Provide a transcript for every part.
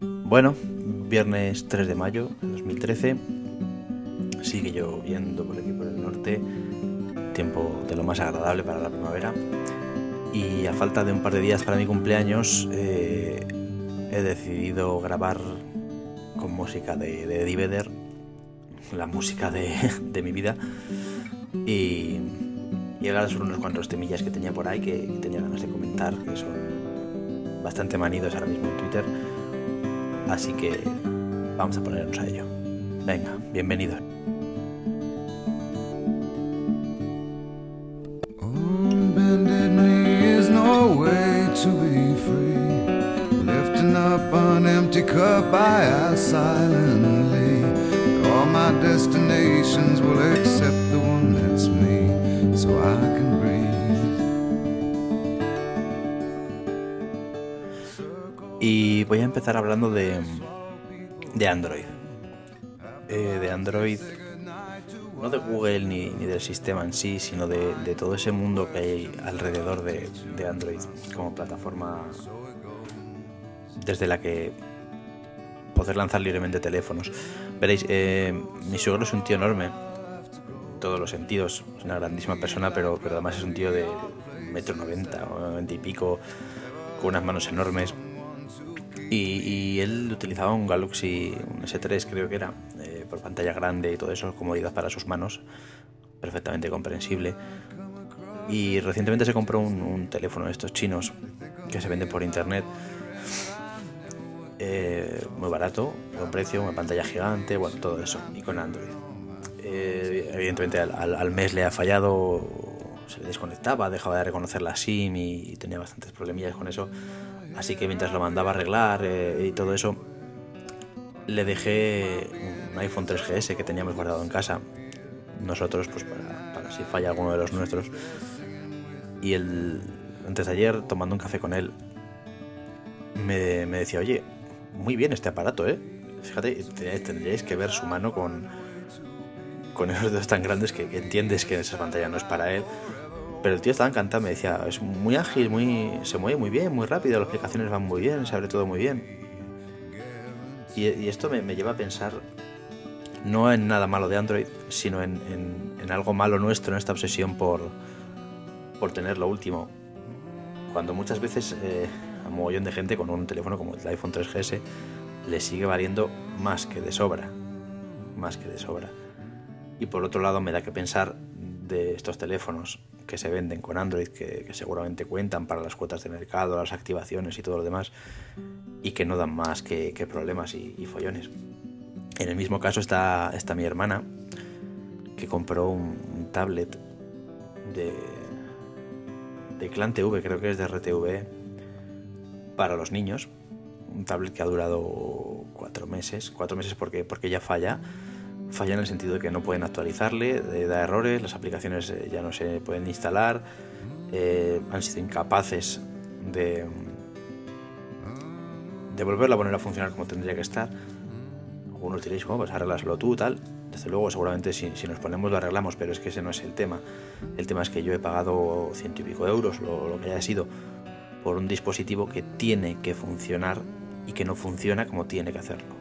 Bueno, viernes 3 de mayo de 2013. Sigue lloviendo por aquí por el norte. Tiempo de lo más agradable para la primavera. Y a falta de un par de días para mi cumpleaños, eh, he decidido grabar con música de, de la música de, mi vida. Y, y hablar sobre unos cuantos temillas que tenía por ahí que tenía ganas de comentar, que son bastante manidos ahora mismo en Twitter. Así que vamos a ponernos a ello. Venga, bienvenidos. cup I ask silently. All my destinations will accept the voy a empezar hablando de, de Android. Eh, de Android, no de Google ni, ni del sistema en sí, sino de, de todo ese mundo que hay alrededor de, de Android como plataforma desde la que poder lanzar libremente teléfonos. Veréis, eh, mi suegro es un tío enorme, en todos los sentidos, es una grandísima persona, pero además es un tío de metro noventa o noventa y pico, con unas manos enormes. Y, él utilizaba un Galaxy, un S3 creo que era, eh, por pantalla grande y todo eso, comodidad para sus manos, perfectamente comprensible. Y recientemente se compró un, teléfono de estos chinos que se venden por internet, eh, muy barato, buen precio, una pantalla gigante, bueno, todo eso, y con Android. Eh, evidentemente al mes le ha fallado, se le desconectaba, dejaba de reconocer la SIM y tenía bastantes problemillas con eso. Así que mientras lo mandaba a arreglar eh, y todo eso, le dejé un iPhone 3GS que teníamos guardado en casa. Nosotros, pues para, si falla alguno de los nuestros. Y el, antes de ayer, tomando un café con él, me, me decía, oye, muy bien este aparato, ¿eh? Fíjate, tendríais, que ver su mano con, con esos dedos tan grandes que entiendes que esa pantalla no es para él. Pero el tío estaba encantado, me decía, es muy ágil, muy, se mueve muy bien, muy rápido, las aplicaciones van muy bien, se abre todo muy bien. Y, esto me, me lleva a pensar no en nada malo de Android, sino en, en- en algo malo nuestro, en esta obsesión por, por tener lo último. Cuando muchas veces eh, a un mogollón de gente con un teléfono como el iPhone 3GS le sigue valiendo más que de sobra. Más que de sobra. Y por otro lado me da que pensar de estos teléfonos que se venden con Android, que, seguramente cuentan para las cuotas de mercado, las activaciones y todo lo demás, y que no dan más que, problemas y, follones. En el mismo caso está, está mi hermana, que compró un, un tablet de, de Clan TV, creo que es de RTV, para los niños. Un tablet que ha durado cuatro meses, cuatro meses porque, porque ya falla. Falla en el sentido de que no pueden actualizarle, eh, da errores, las aplicaciones eh, ya no se pueden instalar, eh, han sido incapaces de, de volverla a poner a funcionar como tendría que estar. Algunos diréis, pues arreglaslo tú, tal. Desde luego, seguramente si, nos ponemos lo arreglamos, pero es que ese no es el tema. El tema es que yo he pagado ciento y pico euros, lo que haya sido, por un dispositivo que tiene que funcionar y que no funciona como tiene que hacerlo.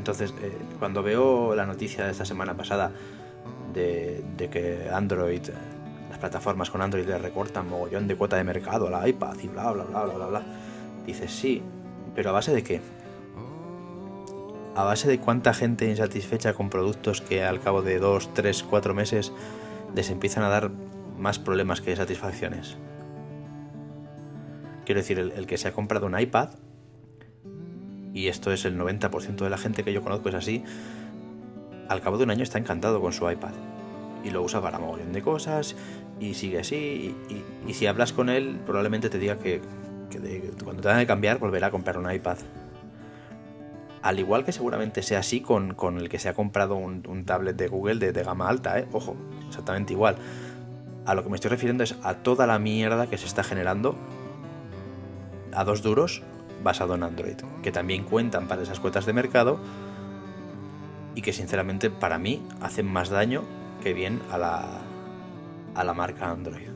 Entonces, eh, cuando veo la noticia de esta semana pasada de, que Android, eh, las plataformas con Android le recortan mogollón de cuota de mercado a la iPad y bla, bla, bla, bla, bla, bla, dices sí, pero ¿a base de qué? a base de cuánta gente insatisfecha con productos que al cabo de 2, 3, 4 meses les empiezan a dar más problemas que satisfacciones. Quiero decir, el que se ha comprado un iPad, y esto es el 90% de la gente que yo conozco es así, al cabo de un año está encantado con su iPad. Y lo usa para mogollón de cosas, y sigue así, y, si hablas con él, probablemente te diga que, que cuando tenga que cambiar volverá a comprar un iPad. Al igual que seguramente sea así con, con el que se ha comprado un, un tablet de Google de, de gama alta, ¿eh? Ojo, exactamente igual. A lo que me estoy refiriendo es a toda la mierda que se está generando a dos duros basado en Android, que también cuentan para esas cuotas de mercado y que sinceramente para mí hacen más daño que bien a la, a la marca Android.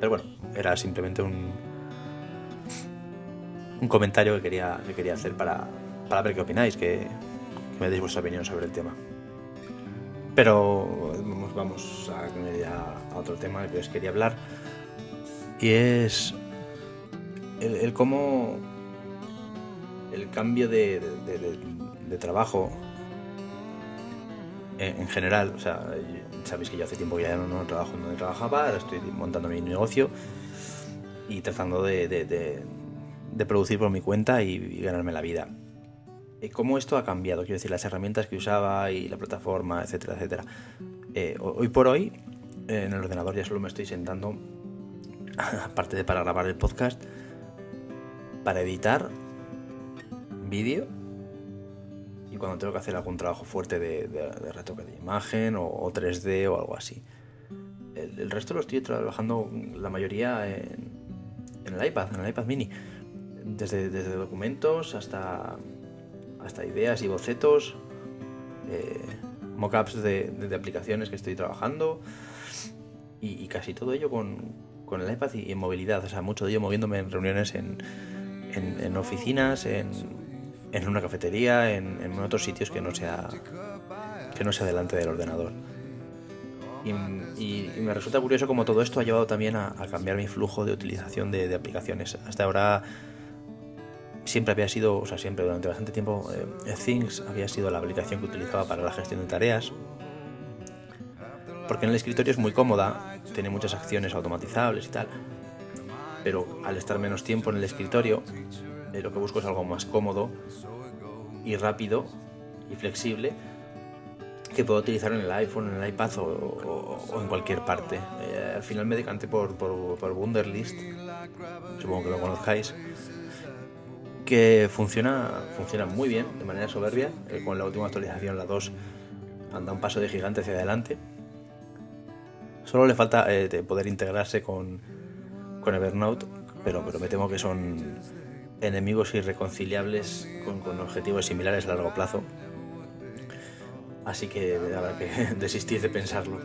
Pero bueno, era simplemente un, un comentario que quería, que quería hacer para, para ver qué opináis, que, me deis vuestra opinión sobre el tema. Pero vamos, vamos a, a, otro tema que os quería hablar. Y es el, el cómo el cambio de, de, de, de trabajo en, en, general. O sea, sabéis que yo hace tiempo que ya no, no trabajo donde trabajaba, ahora estoy montando mi negocio y tratando de, producir por mi cuenta y, y ganarme la vida cómo esto ha cambiado, quiero decir, las herramientas que usaba y la plataforma, etcétera, etcétera. Eh, hoy por hoy, en el ordenador ya solo me estoy sentando, aparte de para grabar el podcast, para editar vídeo y cuando tengo que hacer algún trabajo fuerte de, de, de retoque de imagen o, o, 3D o algo así. El, resto lo estoy trabajando la mayoría en, el iPad, en el iPad mini. Desde, desde documentos hasta hasta ideas y bocetos, eh, mockups de, aplicaciones que estoy trabajando y, y casi todo ello con, el iPad y en movilidad, o sea, mucho de ello moviéndome en reuniones en, en, en oficinas, en, en, una cafetería, en, en, otros sitios que no sea que no sea delante del ordenador. Y, y, me resulta curioso como todo esto ha llevado también a, cambiar mi flujo de utilización de, de aplicaciones. Hasta ahora siempre había sido, o sea, siempre durante bastante tiempo, eh, Things había sido la aplicación que utilizaba para la gestión de tareas. Porque en el escritorio es muy cómoda, tiene muchas acciones automatizables y tal. Pero al estar menos tiempo en el escritorio, eh, lo que busco es algo más cómodo y rápido y flexible que puedo utilizar en el iPhone, en el iPad o, o, o en cualquier parte. Eh, al final me decanté por, por, por Wunderlist, supongo que lo conozcáis que funciona, funciona muy bien, de manera soberbia. Eh, con la última actualización, la 2, anda un paso de gigante hacia adelante. Solo le falta eh, poder integrarse con, con Evernote, pero, pero me temo que son enemigos irreconciliables con, con objetivos similares a largo plazo. Así que habrá que desistir de pensarlo.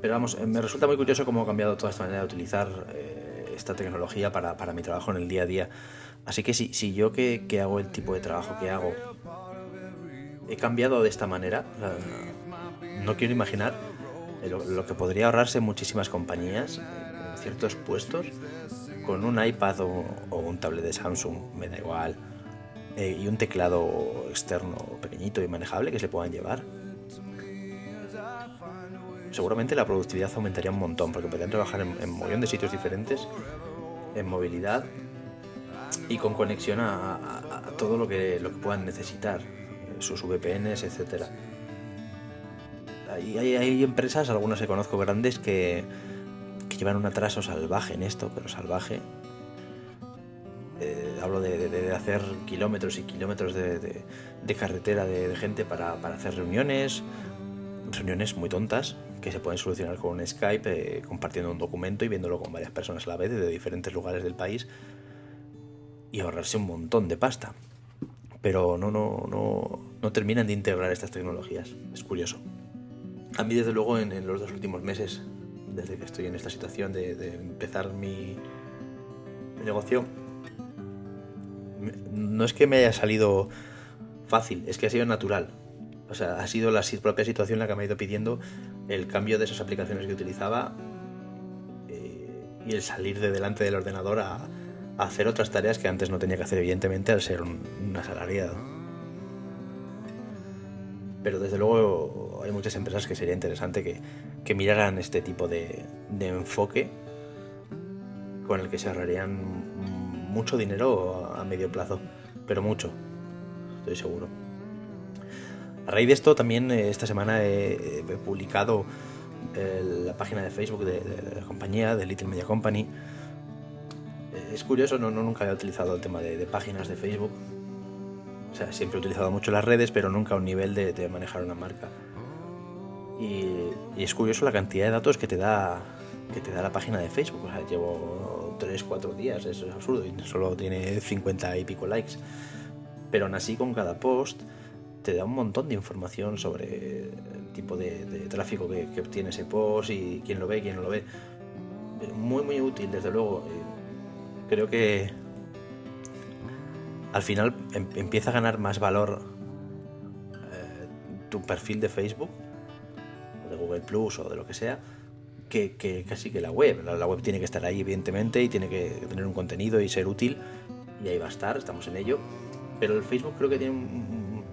Pero vamos, me resulta muy curioso cómo ha cambiado toda esta manera de utilizar eh, esta tecnología para, para mi trabajo en el día a día. Así que si, si yo que, que, hago el tipo de trabajo que hago he cambiado de esta manera, no quiero imaginar lo, lo que podría ahorrarse muchísimas compañías en ciertos puestos con un iPad o, o un tablet de Samsung, me da igual, eh, y un teclado externo pequeñito y manejable que se puedan llevar. Seguramente la productividad aumentaría un montón porque podrían trabajar en, en un de sitios diferentes, en movilidad y con conexión a, a, a, todo lo que, lo que puedan necesitar, sus VPNs, etc. Hay, hay, hay, empresas, algunas que conozco grandes, que, llevan un atraso salvaje en esto, pero salvaje. Eh, hablo de, hacer kilómetros y kilómetros de, carretera de, gente para, para, hacer reuniones, reuniones muy tontas que se pueden solucionar con un Skype, eh, compartiendo un documento y viéndolo con varias personas a la vez de diferentes lugares del país y ahorrarse un montón de pasta. Pero no, no, no, no terminan de integrar estas tecnologías. Es curioso. A mí, desde luego, en, en los dos últimos meses, desde que estoy en esta situación de, empezar mi, negocio, no es que me haya salido fácil, es que ha sido natural. O sea, ha sido la propia situación la que me ha ido pidiendo el cambio de esas aplicaciones que utilizaba eh, y el salir de delante del ordenador a, hacer otras tareas que antes no tenía que hacer, evidentemente, al ser un asalariado. Pero desde luego hay muchas empresas que sería interesante que, que miraran este tipo de, enfoque con el que se ahorrarían mucho dinero a medio plazo, pero mucho, estoy seguro. A raíz de esto también eh, esta semana he, publicado eh, la página de Facebook de, la compañía, de Little Media Company, es curioso, no, nunca he utilizado el tema de, de, páginas de Facebook. O sea, siempre he utilizado mucho las redes, pero nunca a un nivel de manejar una marca. Y, es curioso la cantidad de datos que te da que te da la página de Facebook. O sea, llevo 3, 4 días, eso es absurdo, y solo tiene 50 y pico likes. Pero aún así, con cada post, te da un montón de información sobre el tipo de, de tráfico que, que obtiene ese post y quién lo ve, quién no lo ve. Muy, muy útil, desde luego creo que al final em- empieza a ganar más valor eh, tu perfil de Facebook, Google Plus o de lo que sea, que, casi que la web. La, web tiene que estar ahí, evidentemente, y tiene que tener un contenido y ser útil, y ahí va a estar, estamos en ello. Pero el Facebook creo que tiene un,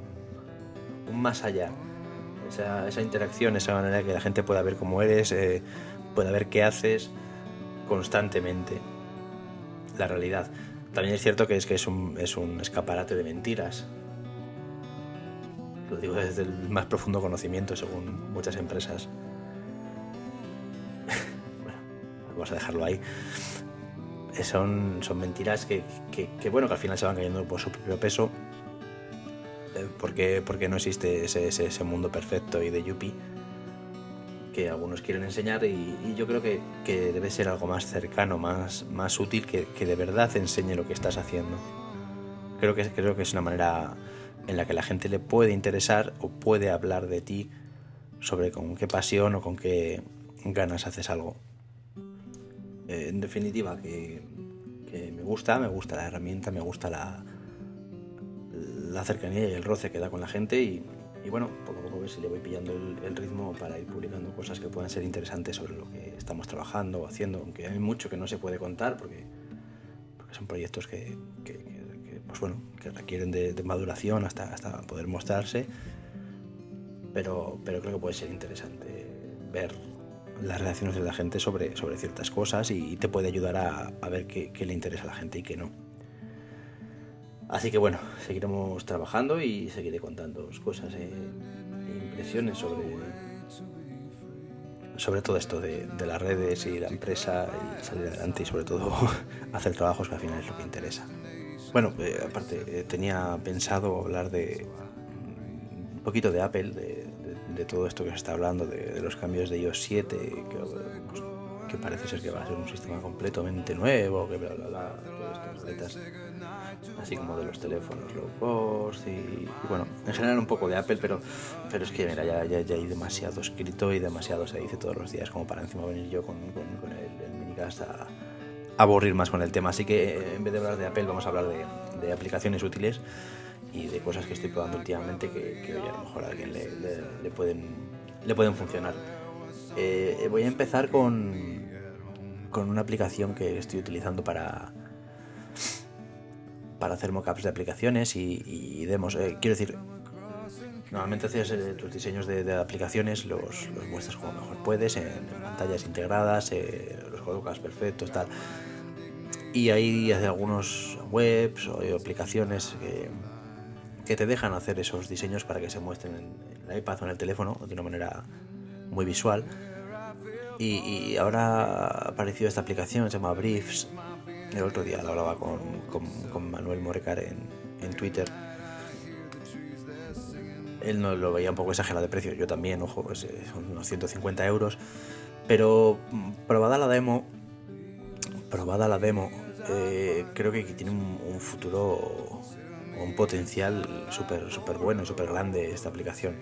más allá. Esa, esa interacción, esa manera que la gente pueda ver cómo eres, eh, pueda ver qué haces constantemente. La realidad. También es cierto que es un escaparate de mentiras. Lo digo desde el más profundo conocimiento, según muchas empresas. bueno, vamos a dejarlo ahí. Eh, Son, son mentiras que, que- que, bueno, que al final se van cayendo por su propio peso. Eh, Porque, porque no existe ese, ese, ese mundo perfecto y de Yuppie que algunos quieren enseñar y, y yo creo que, que debe ser algo más cercano, más, más útil, que, que de verdad enseñe lo que estás haciendo. Creo que, creo que es una manera en la que la gente le puede interesar o puede hablar de ti sobre con qué pasión o con qué ganas haces algo. Eh, en definitiva, que, me gusta, me gusta la herramienta, me gusta la, la cercanía y el roce que da con la gente y, bueno, poco a poco ver si le voy pillando el, ritmo para ir publicando cosas que puedan ser interesantes sobre lo que estamos trabajando o haciendo, aunque hay mucho que no se puede contar porque, son proyectos que, pues bueno, que requieren de, de maduración hasta, hasta poder mostrarse, pero, pero creo que puede ser interesante ver las reacciones de la gente sobre, sobre ciertas cosas y, te puede ayudar a, a ver qué, le interesa a la gente y qué no. Así que bueno, seguiremos trabajando y seguiré contando cosas e impresiones sobre, sobre todo esto de, de las redes y la empresa y salir adelante y sobre todo hacer trabajos que al final es lo que interesa. Bueno, eh, aparte eh, tenía pensado hablar de un poquito de Apple, de, de- de todo esto que se está hablando, de, de los cambios de iOS 7, que, pues, que parece ser que va a ser un sistema completamente nuevo, que bla bla bla, todas estas así como de los teléfonos low cost y, bueno, en general un poco de Apple, pero, pero es que mira, ya, ya, ya hay demasiado escrito y demasiado se dice todos los días como para encima venir yo con, el, el minicast a aburrir más con el tema. Así que eh, en vez de hablar de Apple vamos a hablar de, de aplicaciones útiles y de cosas que estoy probando últimamente que, que a lo mejor a alguien le, pueden, funcionar. Eh, voy a empezar con, con una aplicación que estoy utilizando para, para hacer mockups de aplicaciones y, y demos. Eh, quiero decir, normalmente haces eh, tus diseños de, de aplicaciones, los, los muestras como mejor puedes, en, en pantallas integradas, eh, los colocas perfectos, tal. Y hay algunos webs o aplicaciones que, que te dejan hacer esos diseños para que se muestren en, en el iPad o en el teléfono de una manera muy visual. Y, y ahora ha aparecido esta aplicación, se llama Briefs. El otro día lo hablaba con, con- con Manuel Morecar en, en Twitter. Él no lo veía un poco exagerado de precio, yo también, ojo, pues, eh, unos 150 euros. Pero mm, probada la demo, probada la demo, eh, creo que tiene un, un futuro, un potencial súper súper bueno, súper grande esta aplicación.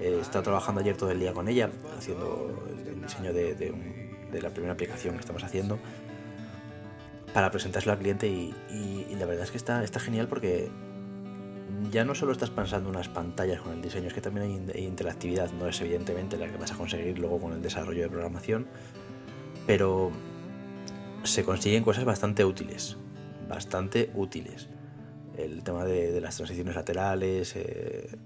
Eh, estado trabajando ayer todo el día con ella, haciendo el diseño de, de un- de la primera aplicación que estamos haciendo para presentárselo al cliente y, y- y la verdad es que está, está genial porque ya no solo estás pensando unas pantallas con el diseño, es que también hay, in- hay interactividad, no es evidentemente la que vas a conseguir luego con el desarrollo de programación, pero se consiguen cosas bastante útiles, bastante útiles. El tema de, de las transiciones laterales, eh, eh,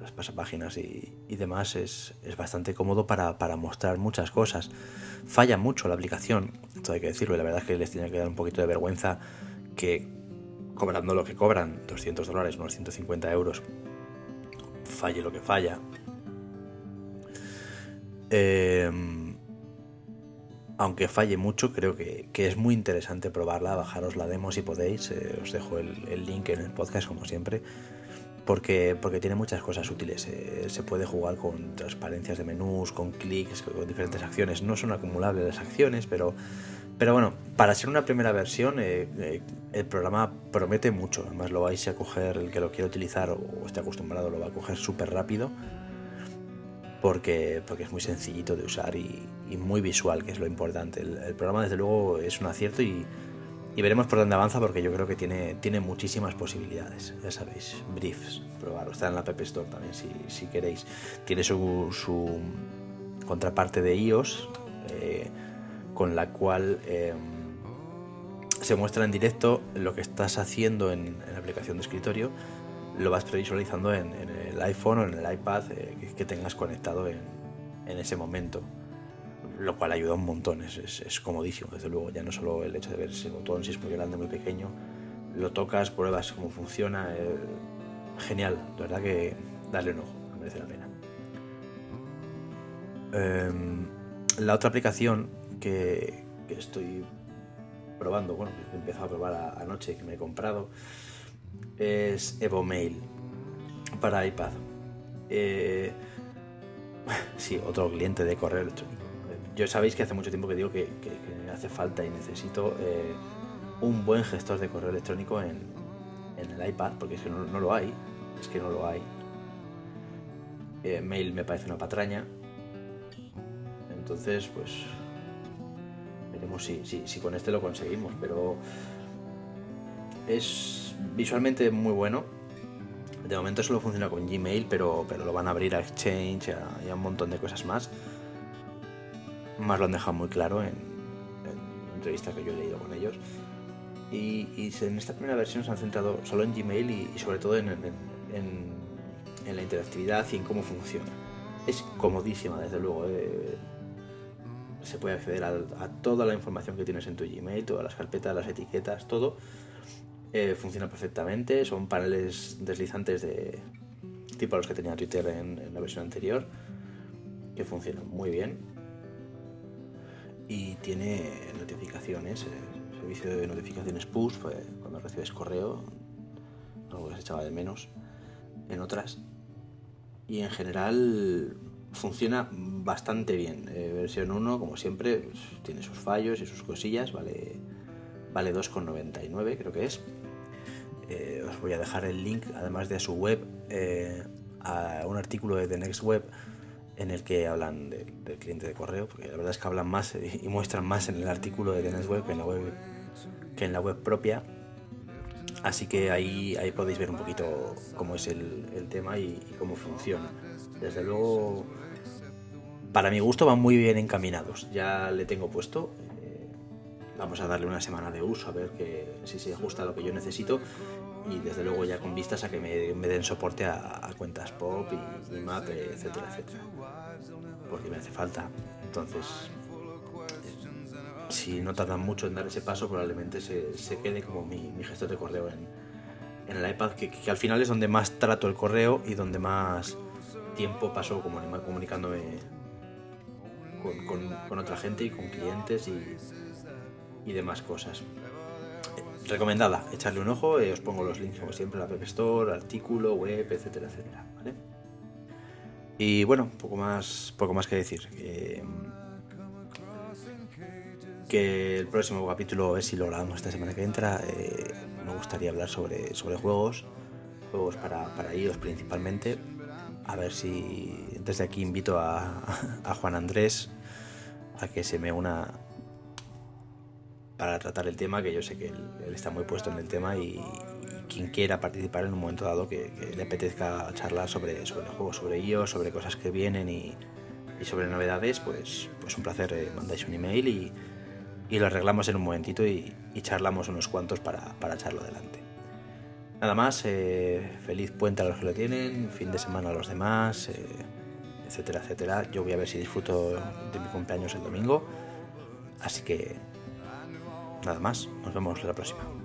las pasapáginas y, y demás es, es bastante cómodo para, para mostrar muchas cosas. Falla mucho la aplicación, esto hay que decirlo, y la verdad es que les tiene que dar un poquito de vergüenza que cobrando lo que cobran, 200 dólares, unos 150 euros, falle lo que falla. Eh, aunque falle mucho, creo que, que es muy interesante probarla, bajaros la demo si podéis, eh, os dejo el, el link en el podcast como siempre, porque, porque tiene muchas cosas útiles, eh, se puede jugar con transparencias de menús, con clics, con diferentes acciones, no son acumulables las acciones, pero, pero bueno, para ser una primera versión eh, eh, el programa promete mucho, además lo vais a coger, el que lo quiera utilizar o esté acostumbrado lo va a coger súper rápido porque, porque es muy sencillito de usar y, y muy visual, que es lo importante. El, el programa, desde luego, es un acierto y, y veremos por dónde avanza porque yo creo que tiene, tiene muchísimas posibilidades. Ya sabéis, Briefs, probarlo. Está en la App Store también si, si queréis. Tiene su, su contraparte de iOS eh, con la cual eh, se muestra en directo lo que estás haciendo en, la aplicación de escritorio. Lo vas previsualizando en, el iPhone o en el iPad eh, que, tengas conectado en, ese momento lo cual ayuda un montón, es, es, comodísimo, desde luego, ya no solo el hecho de ver ese botón, si es muy grande, muy pequeño, lo tocas, pruebas cómo funciona, eh, genial, de verdad que darle un ojo, merece la pena. Em, la otra aplicación que, estoy probando, bueno, que he empezado a probar anoche, que me he comprado, es EvoMail para iPad. Eh, sí, otro cliente de correo electrónico yo sabéis que hace mucho tiempo que digo que, hace falta y necesito eh, un buen gestor de correo electrónico en, el iPad, porque es que no, lo hay, es que no lo hay. Eh, mail me parece una patraña. Entonces, pues veremos si, si, con este lo conseguimos, pero es visualmente muy bueno. De momento solo funciona con Gmail, pero, pero lo van a abrir a Exchange y a un montón de cosas más más lo han dejado muy claro en, entrevistas que yo he leído con ellos. Y, en esta primera versión se han centrado solo en Gmail y, sobre todo en, la interactividad y en cómo funciona. Es comodísima, desde luego. Eh, se puede acceder a, toda la información que tienes en tu Gmail, todas las carpetas, las etiquetas, todo. Eh, funciona perfectamente. Son paneles deslizantes de tipo a los que tenía Twitter en la versión anterior, que funcionan muy bien y tiene notificaciones, el eh, servicio de notificaciones push, pues, cuando recibes correo, algo que se echaba de menos en otras. Y en general funciona bastante bien. Eh, versión 1, como siempre, pues, tiene sus fallos y sus cosillas, vale, vale 2,99 creo que es. Eh, os voy a dejar el link, además de su web, a un artículo de The Next Web en el que hablan del cliente de correo, porque la verdad es que hablan más y muestran más en el artículo de Web que en la web, que en la web propia. Así que ahí, ahí podéis ver un poquito cómo es el, tema y, cómo funciona. Desde luego, para mi gusto van muy bien encaminados. Ya le tengo puesto. Eh, vamos a darle una semana de uso a ver que, si se ajusta a lo que yo necesito y desde luego ya con vistas a que me, den soporte a, cuentas pop y, map, etcétera, etcétera. Porque me hace falta. Entonces, si no tardan mucho en dar ese paso, probablemente se, quede como mi, gestor de correo en, en el iPad, que, al final es donde más trato el correo y donde más tiempo paso comunicándome con, otra gente y con clientes y, y demás cosas recomendada, echarle un ojo, eh, os pongo los links como siempre, la App Store, artículo, web, etcétera, etcétera. Y bueno, poco más, poco más que decir. que el próximo capítulo es si lo grabamos esta semana que entra. Eh, me gustaría hablar sobre, sobre juegos, juegos para, para principalmente. A ver si desde aquí invito a, a Juan Andrés a que se me una para tratar el tema, que yo sé que él, está muy puesto en el tema y, quien quiera participar en un momento dado que, le apetezca charlar sobre, sobre juegos, sobre ellos, sobre cosas que vienen y, sobre novedades, pues, pues un placer, eh, mandáis un email y, y, lo arreglamos en un momentito y, charlamos unos cuantos para, para, echarlo adelante. Nada más, eh, feliz puente a los que lo tienen, fin de semana a los demás, eh, etcétera, etcétera. Yo voy a ver si disfruto de mi cumpleaños el domingo, así que Nada más, nos vemos la próxima.